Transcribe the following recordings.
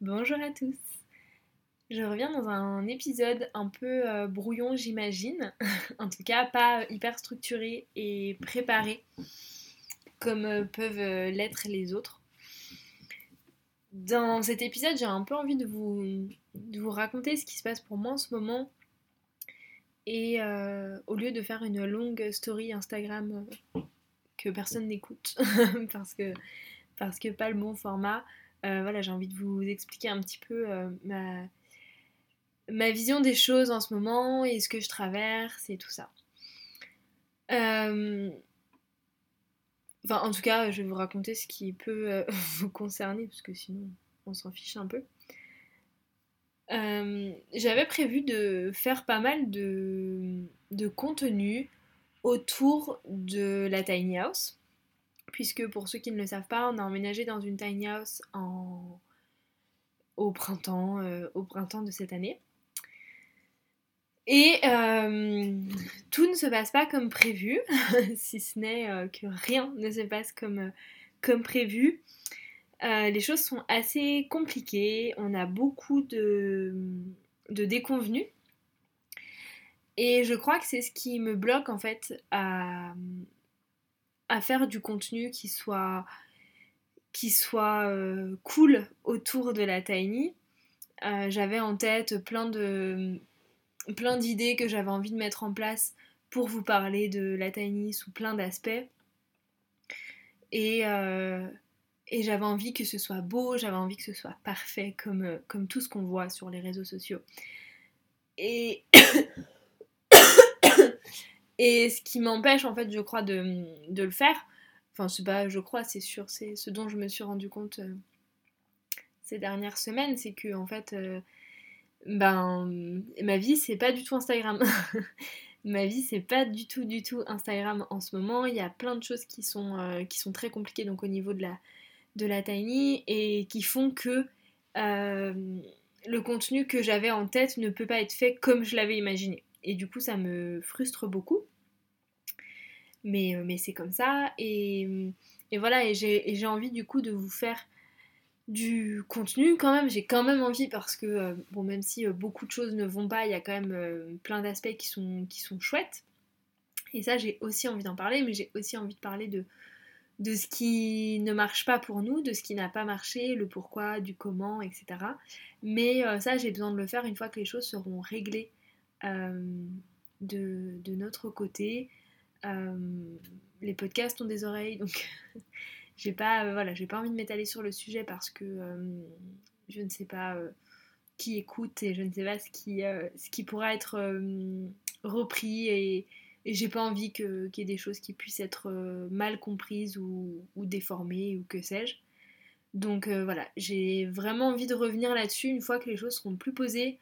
Bonjour à tous. Je reviens dans un épisode un peu euh, brouillon, j'imagine. en tout cas, pas hyper structuré et préparé comme euh, peuvent euh, l'être les autres. Dans cet épisode, j'ai un peu envie de vous, de vous raconter ce qui se passe pour moi en ce moment. Et au lieu de faire une longue story Instagram que personne n'écoute, parce que, parce que pas le bon format, voilà, j'ai envie de vous expliquer un petit peu ma, ma vision des choses en ce moment et ce que je traverse et tout ça. Euh, enfin, en tout cas, je vais vous raconter ce qui peut euh, vous concerner, parce que sinon, on s'en fiche un peu. Euh, j'avais prévu de faire pas mal de contenu autour de la tiny house, puisque pour ceux qui ne le savent pas, on a emménagé dans une tiny house au printemps, au printemps de cette année. Et euh, tout ne se passe pas comme prévu, si ce n'est euh, que rien ne se passe comme, euh, comme prévu. les choses sont assez compliquées, on a beaucoup de, de déconvenus. Et je crois que c'est ce qui me bloque en fait à, à faire du contenu qui soit, qui soit cool autour de la Tiny. J'avais en tête plein de plein d'idées que j'avais envie de mettre en place pour vous parler de la Tiny sous plein d'aspects. Et, euh, et j'avais envie que ce soit beau, j'avais envie que ce soit parfait comme, euh, comme tout ce qu'on voit sur les réseaux sociaux. Et, et ce qui m'empêche en fait je crois de, de le faire, enfin c'est pas je crois c'est sûr, c'est ce dont je me suis rendu compte euh, ces dernières semaines, c'est que en fait ben ma vie c'est pas du tout Instagram. ma vie c'est pas du tout du tout Instagram en ce moment. Il y a plein de choses qui sont, euh, très compliquées donc au niveau de la, de la Tiny et qui font que euh, le contenu que j'avais en tête ne peut pas être fait comme je l'avais imaginé. Et du coup ça me frustre beaucoup. Mais, euh, mais c'est comme ça. Et, et voilà, et j'ai envie du coup de vous faire du contenu quand même, j'ai quand même envie parce que, euh, bon, même si euh, beaucoup de choses ne vont pas, il y a quand même plein d'aspects qui sont, qui sont chouettes. Et ça, j'ai aussi envie d'en parler, mais j'ai aussi envie de parler de, de ce qui ne marche pas pour nous, de ce qui n'a pas marché, le pourquoi, du comment, etc. Mais ça, j'ai besoin de le faire une fois que les choses seront réglées de, de, notre côté. Les podcasts ont des oreilles, donc j'ai pas, euh, pas envie de m'étaler sur le sujet parce que euh, je ne sais pas euh, qui écoute et je ne sais pas ce qui, pourra être repris et, j'ai pas envie qu'il y ait des choses qui puissent être mal comprises ou déformées ou que sais-je. Donc voilà, j'ai vraiment envie de revenir là-dessus une fois que les choses seront plus posées,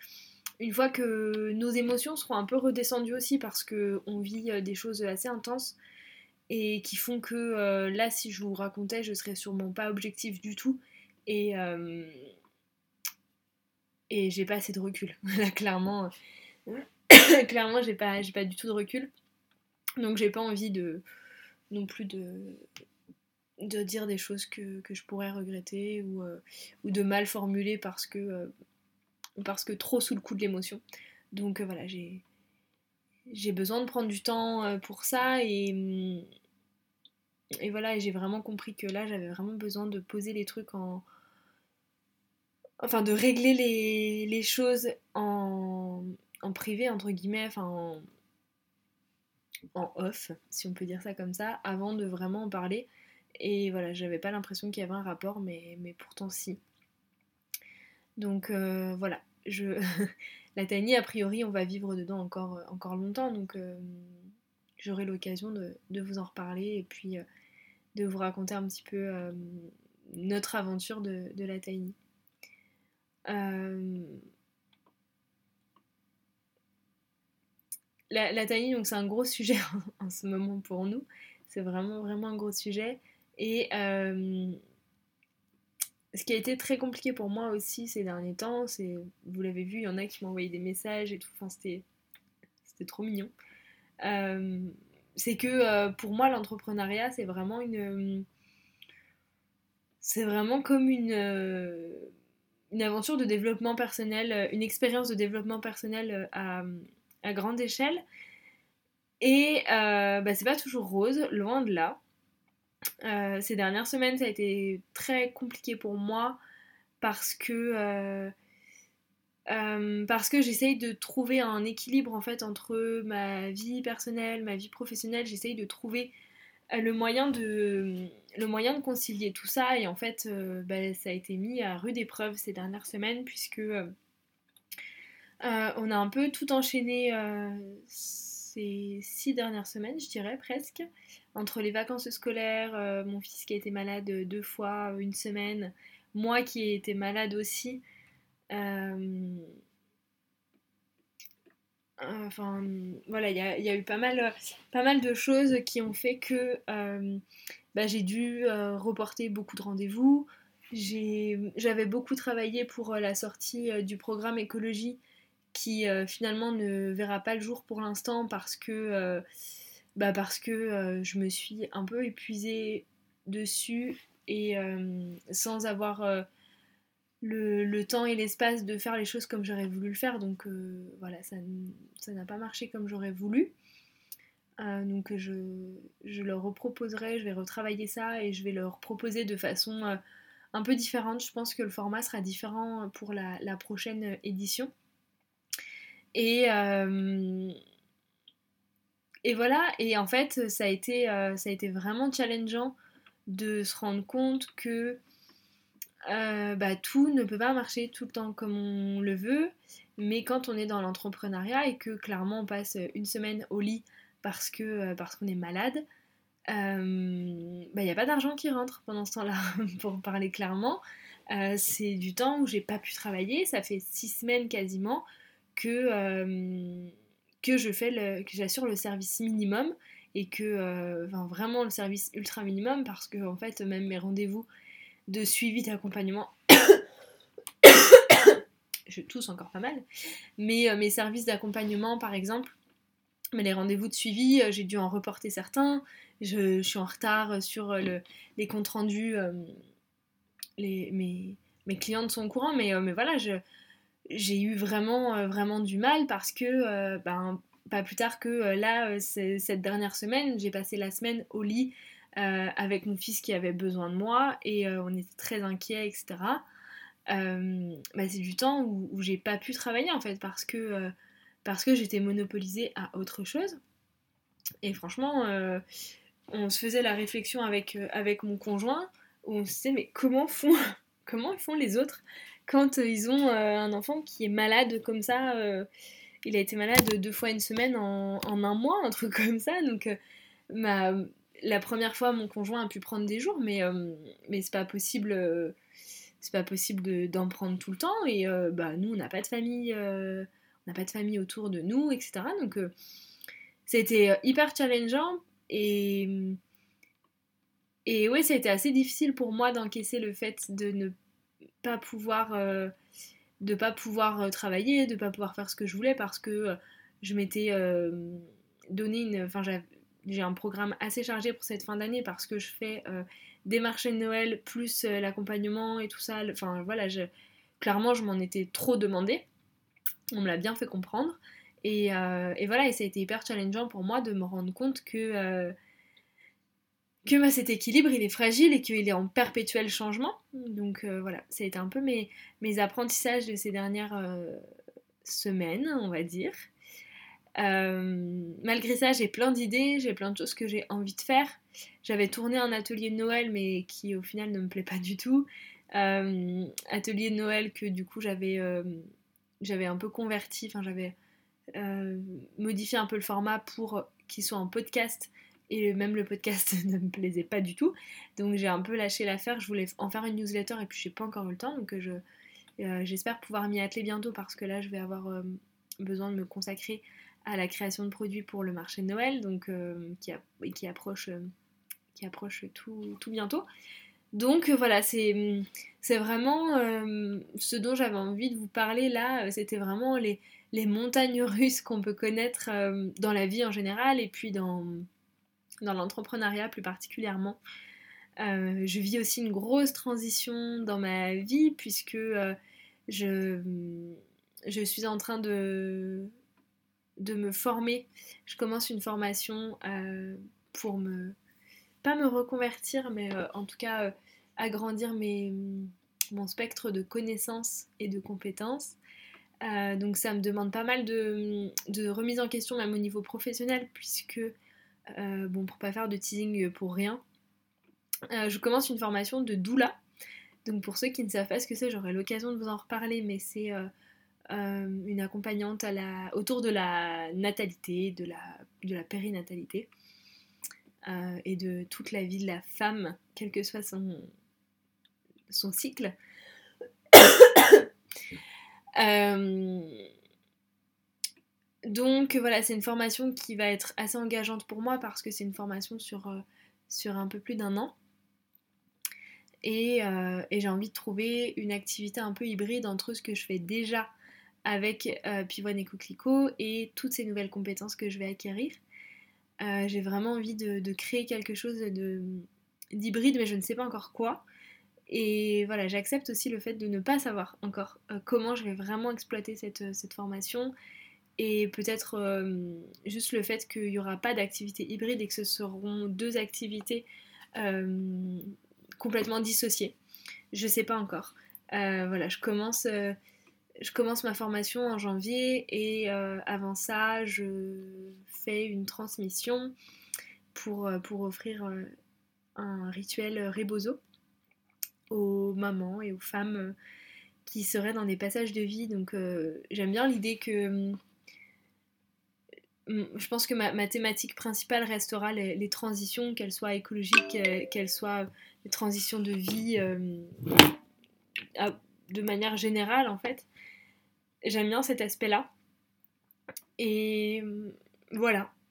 une fois que nos émotions seront un peu redescendues aussi parce qu'on vit des choses assez intenses et qui font que euh, là, si je vous racontais, je serais sûrement pas objectif du tout et euh, et j'ai pas assez de recul. Clairement, clairement, j'ai pas, j'ai pas du tout de recul. Donc, j'ai pas envie de non plus de dire des choses que, je pourrais regretter euh, ou, de mal formuler parce que parce que trop sous le coup de l'émotion. Donc voilà, j'ai j'ai besoin de prendre du temps euh, pour ça et, mm, et voilà, j'ai vraiment compris que là j'avais vraiment besoin de poser les trucs en. Enfin, de régler les, choses en, en, privé, entre guillemets, enfin en, en off, si on peut dire ça comme ça, avant de vraiment en parler. Et voilà, j'avais pas l'impression qu'il y avait un rapport, mais pourtant si. Donc euh, voilà, la Tiny, a priori, on va vivre dedans encore, euh, encore longtemps, donc euh, j'aurai l'occasion de, vous en reparler et puis de vous raconter un petit peu notre aventure de, la Tiny. La, la, donc c'est un gros sujet en, ce moment pour nous. C'est vraiment, vraiment un gros sujet. Et ce qui a été très compliqué pour moi aussi ces derniers temps, c'est, vous l'avez vu, il y en a qui m'ont envoyé des messages et tout, enfin c'était, c'était trop mignon. Euh, c'est que euh, pour moi l'entrepreneuriat c'est vraiment une, c'est vraiment comme une, une aventure de développement personnel, une expérience de développement personnel à, grande échelle. Et bah, c'est pas toujours rose, loin de là. Ces dernières semaines, ça a été très compliqué pour moi parce que euh, parce que j'essaye de trouver un équilibre en fait entre ma vie personnelle, ma vie professionnelle. J'essaye de trouver euh, le moyen de, le moyen de concilier tout ça. Et en fait, euh, bah, ça a été mis à rude épreuve ces dernières semaines puisque on a un peu tout enchaîné ces six dernières semaines, je dirais presque, entre les vacances scolaires, mon fils qui a été malade deux fois, une semaine, moi qui ai été malade aussi. Euh, enfin, voilà, il y, a eu pas mal, pas mal de choses qui ont fait que euh, bah, j'ai dû euh, reporter beaucoup de rendez-vous. J'avais beaucoup travaillé pour la sortie du programme écologie qui finalement ne verra pas le jour pour l'instant parce que, bah parce que je me suis un peu épuisée dessus et sans avoir le, temps et l'espace de faire les choses comme j'aurais voulu le faire. Donc euh, voilà, ça, n'a pas marché comme j'aurais voulu. Euh, donc je, je leur reproposerai, je vais retravailler ça et je vais leur proposer de façon euh, un peu différente. Je pense que le format sera différent pour la, prochaine édition. Et, et voilà, et en fait ça a été, ça a été vraiment challengeant de se rendre compte que euh, bah, tout ne peut pas marcher tout le temps comme on le veut, mais quand on est dans l'entrepreneuriat et que clairement on passe une semaine au lit parce que euh, parce qu'on est malade, il euh, n'y bah, a pas d'argent qui rentre pendant ce temps-là, pour parler clairement. c'est du temps où j'ai pas pu travailler, ça fait six semaines quasiment que, que je fais le, que j'assure le service minimum et que vraiment le service ultra minimum parce que en fait même mes rendez-vous de suivi d'accompagnement. je tousse encore pas mal. Mais euh, mes services d'accompagnement, par exemple, mais les rendez-vous de suivi, euh, j'ai dû en reporter certains. Je, suis en retard sur euh, les comptes rendus. les, mes, mes clientes sont au courant, mais, mais voilà, j'ai eu vraiment, vraiment du mal parce que, ben, pas plus tard que là, cette dernière semaine, j'ai passé la semaine au lit euh, avec mon fils qui avait besoin de moi et euh, on était très inquiets, etc. Euh, bah, c'est du temps où, j'ai pas pu travailler en fait parce que, que j'étais monopolisée à autre chose. Et franchement, on se faisait la réflexion avec, avec mon conjoint où on se disait mais comment font, comment font les autres quand ils ont un enfant qui est malade comme ça il a été malade deux fois une semaine en, un mois, un truc comme ça. Donc, la première fois, mon conjoint a pu prendre des jours, mais, euh, mais c'est pas possible. Euh, c'est pas possible d'en prendre tout le temps. Et euh, bah, nous, on n'a pas de famille. on n'a pas de famille autour de nous, etc. Donc, c'était hyper challengeant. Et. Et ouais, ça a été assez difficile pour moi d'encaisser le fait de ne pas pouvoir, de pas pouvoir travailler, de pas pouvoir faire ce que je voulais parce que je m'étais donné une, enfin j'ai un programme assez chargé pour cette fin d'année parce que je fais euh, des marchés de Noël plus euh, l'accompagnement et tout ça. Enfin voilà, je, clairement je m'en étais trop demandé. On me l'a bien fait comprendre. Et, euh, et, voilà, et ça a été hyper challengeant pour moi de me rendre compte que, que bah, cet équilibre il est fragile et qu'il est en perpétuel changement. Donc voilà, ça a été un peu mes, mes apprentissages de ces dernières semaines, on va dire. Euh, malgré ça, j'ai plein d'idées, j'ai plein de choses que j'ai envie de faire. J'avais tourné un atelier de Noël, mais qui au final ne me plaît pas du tout. Euh, atelier de Noël que du coup j'avais euh, j'avais un peu converti, enfin j'avais modifié un peu le format pour qu'il soit en podcast et même le podcast ne me plaisait pas du tout. Donc j'ai un peu lâché l'affaire, je voulais en faire une newsletter et puis j'ai pas encore eu le temps, donc je j'espère pouvoir m'y atteler bientôt parce que là je vais avoir besoin de me consacrer à la création de produits pour le marché de Noël, donc euh, qui, approche, euh, tout, bientôt. Donc euh, voilà, c'est vraiment ce dont j'avais envie de vous parler là, c'était vraiment les, montagnes russes qu'on peut connaître dans la vie en général et puis dans, dans l'entrepreneuriat plus particulièrement. je vis aussi une grosse transition dans ma vie puisque Je, je suis en train de, de me former. Je commence une formation pour me, pas me reconvertir, mais en tout cas agrandir mes, mon spectre de connaissances et de compétences. Euh, donc ça me demande pas mal de, remise en question même au niveau professionnel puisque, euh, bon pour pas faire de teasing pour rien, euh, je commence une formation de doula. Donc pour ceux qui ne savent pas ce que c'est, j'aurai l'occasion de vous en reparler, mais c'est une accompagnante autour de la natalité, de la, de la périnatalité et de toute la vie de la femme, quel que soit son, son cycle. Euh, donc voilà, c'est une formation qui va être assez engageante pour moi parce que c'est une formation sur, euh, un peu plus d'un an. Et, euh, et j'ai envie de trouver une activité un peu hybride entre ce que je fais déjà avec Pivoine et Coquelicot et toutes ces nouvelles compétences que je vais acquérir. j'ai vraiment envie de, créer quelque chose d'hybride, mais je ne sais pas encore quoi. Et voilà, j'accepte aussi le fait de ne pas savoir encore euh, comment je vais vraiment exploiter cette, euh, formation et peut-être euh, juste le fait qu'il n'y aura pas d'activité hybride et que ce seront deux activités complètement dissociées. Je ne sais pas encore. voilà, je commence, je commence ma formation en janvier et avant ça, je fais une transmission pour, pour offrir un rituel Rebozo aux mamans et aux femmes euh, qui seraient dans des passages de vie. Donc euh, j'aime bien l'idée que... Hum, je pense que ma, thématique principale restera les, transitions, qu'elles soient écologiques, euh, qu'elles soient des transitions de vie de manière générale en fait. J'aime bien cet aspect-là. Et hum, voilà,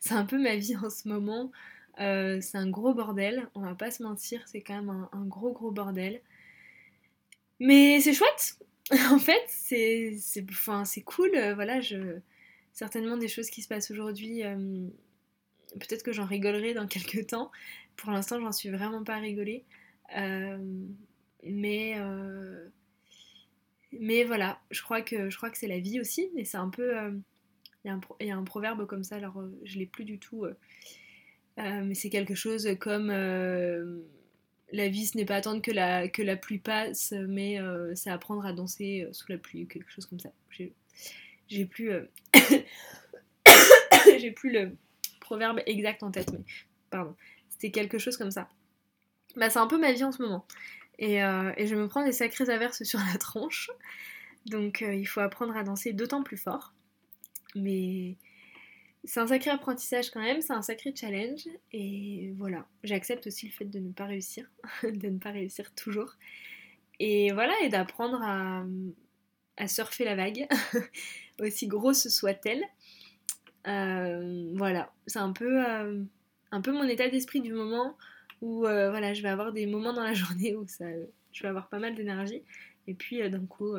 c'est un peu ma vie en ce moment. Euh, c'est un gros bordel, on va pas se mentir, c'est quand même un, gros gros bordel. Mais c'est chouette En fait, c'est enfin, cool, euh, voilà, je... certainement des choses qui se passent aujourd'hui, euh, peut-être que j'en rigolerai dans quelques temps. Pour l'instant, j'en suis vraiment pas rigolée. mais... Mais voilà, je crois que, c'est la vie aussi, mais c'est un peu... Il y, a un proverbe comme ça, alors je l'ai plus du tout euh, mais c'est quelque chose comme euh, la vie, ce n'est pas attendre que la, pluie passe, mais euh, c'est apprendre à danser sous la pluie quelque chose comme ça. J'ai plus, j'ai plus le proverbe exact en tête, mais pardon, c'était quelque chose comme ça. Bah, c'est un peu ma vie en ce moment. Et, et, je me prends des sacrées averses sur la tronche. Donc il faut apprendre à danser d'autant plus fort. Mais c'est un sacré apprentissage quand même, c'est un sacré challenge. Et voilà, j'accepte aussi le fait de ne pas réussir, de ne pas réussir toujours. Et voilà, et d'apprendre à, surfer la vague, aussi grosse soit-elle. Euh, voilà, c'est un peu, euh, un peu mon état d'esprit du moment où euh, voilà, je vais avoir des moments dans la journée où ça, je vais avoir pas mal d'énergie. Et puis d'un coup,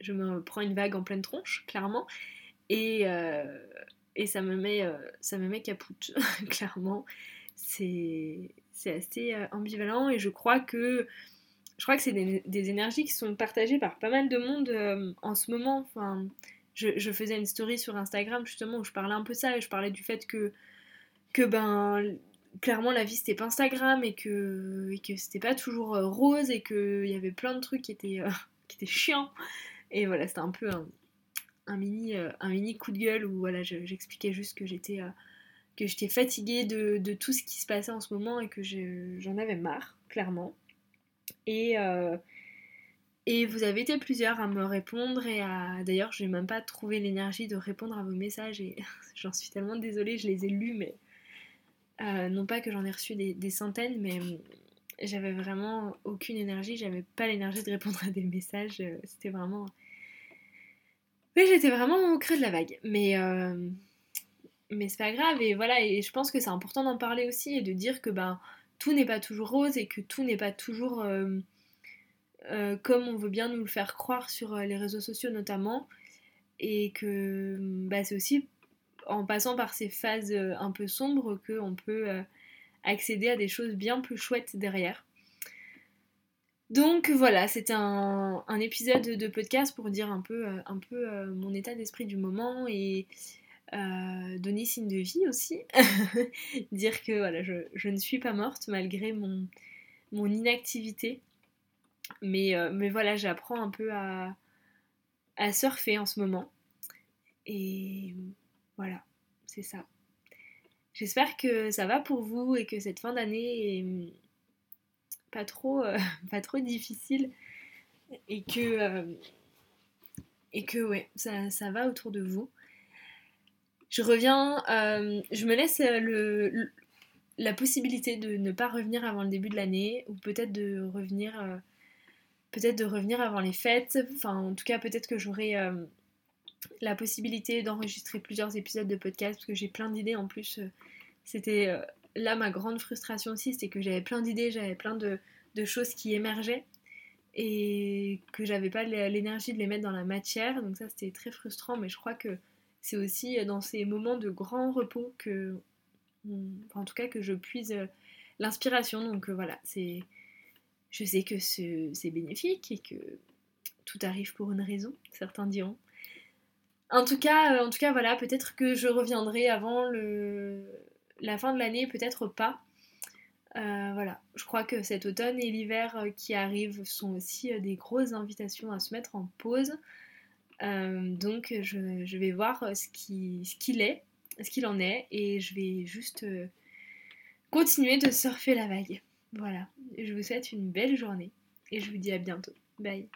je me prends une vague en pleine tronche, clairement. Et, et ça me met, ça me met capoute, clairement. C'est assez ambivalent et je crois que je crois que c'est des, énergies qui sont partagées par pas mal de monde en ce moment. Enfin, je, faisais une story sur Instagram justement où je parlais un peu de ça et je parlais du fait que, que ben, clairement la vie c'était pas Instagram et que, que c'était pas toujours rose et qu'il y avait plein de trucs qui étaient, qui étaient chiants. Et voilà, c'était un peu un, mini, euh, un mini coup de gueule où voilà, j'expliquais juste que j'étais euh, que j'étais fatiguée de, tout ce qui se passait en ce moment et que j'en avais marre, clairement. Et, euh, et vous avez été plusieurs à me répondre et à... D'ailleurs, je n'ai même pas trouvé l'énergie de répondre à vos messages et j'en suis tellement désolée, je les ai lus, mais... non pas que j'en ai reçu des, centaines, mais j'avais vraiment aucune énergie, j'avais pas l'énergie de répondre à des messages, c'était vraiment mais j'étais vraiment au creux de la vague. Mais, euh, mais c'est pas grave. Et voilà, et je pense que c'est important d'en parler aussi et de dire que ben, tout n'est pas toujours rose et que tout n'est pas toujours euh, euh, comme on veut bien nous le faire croire sur les réseaux sociaux notamment. Et que bah, c'est aussi en passant par ces phases un peu sombres qu'on peut accéder à des choses bien plus chouettes derrière. Donc voilà, c'était un, épisode de podcast pour dire un peu, euh, euh, mon état d'esprit du moment et euh, donner signe de vie aussi. dire que voilà, je, ne suis pas morte malgré mon inactivité. Mais, mais voilà, j'apprends un peu à, à surfer en ce moment. Et voilà, c'est ça. J'espère que ça va pour vous et que cette fin d'année est pas trop, euh, pas trop difficile et que, euh, et que ouais, ça, ça, va autour de vous. Je reviens, euh, je me laisse le, la possibilité de ne pas revenir avant le début de l'année ou peut-être de revenir, peut-être de revenir avant les fêtes. Enfin, en tout cas, peut-être que j'aurai la possibilité d'enregistrer plusieurs épisodes de podcast parce que j'ai plein d'idées en plus. C'était là, ma grande frustration aussi, c'était que j'avais plein d'idées, j'avais plein de, choses qui émergeaient et que j'avais pas l'énergie de les mettre dans la matière. Donc ça, c'était très frustrant, mais je crois que c'est aussi dans ces moments de grand repos que, en tout cas, que je puise l'inspiration. Donc euh, voilà, c'est, je sais que c'est bénéfique et que tout arrive pour une raison, certains diront. En tout cas, euh, en tout cas, voilà, peut-être que je reviendrai avant la fin de l'année, peut-être pas. Euh, voilà, je crois que cet automne et l'hiver euh, qui arrivent sont aussi des grosses invitations à se mettre en pause. donc je, vais voir ce qu'il est, ce qu'il en est, et je vais juste continuer de surfer la vague. Voilà, je vous souhaite une belle journée et je vous dis à bientôt. Bye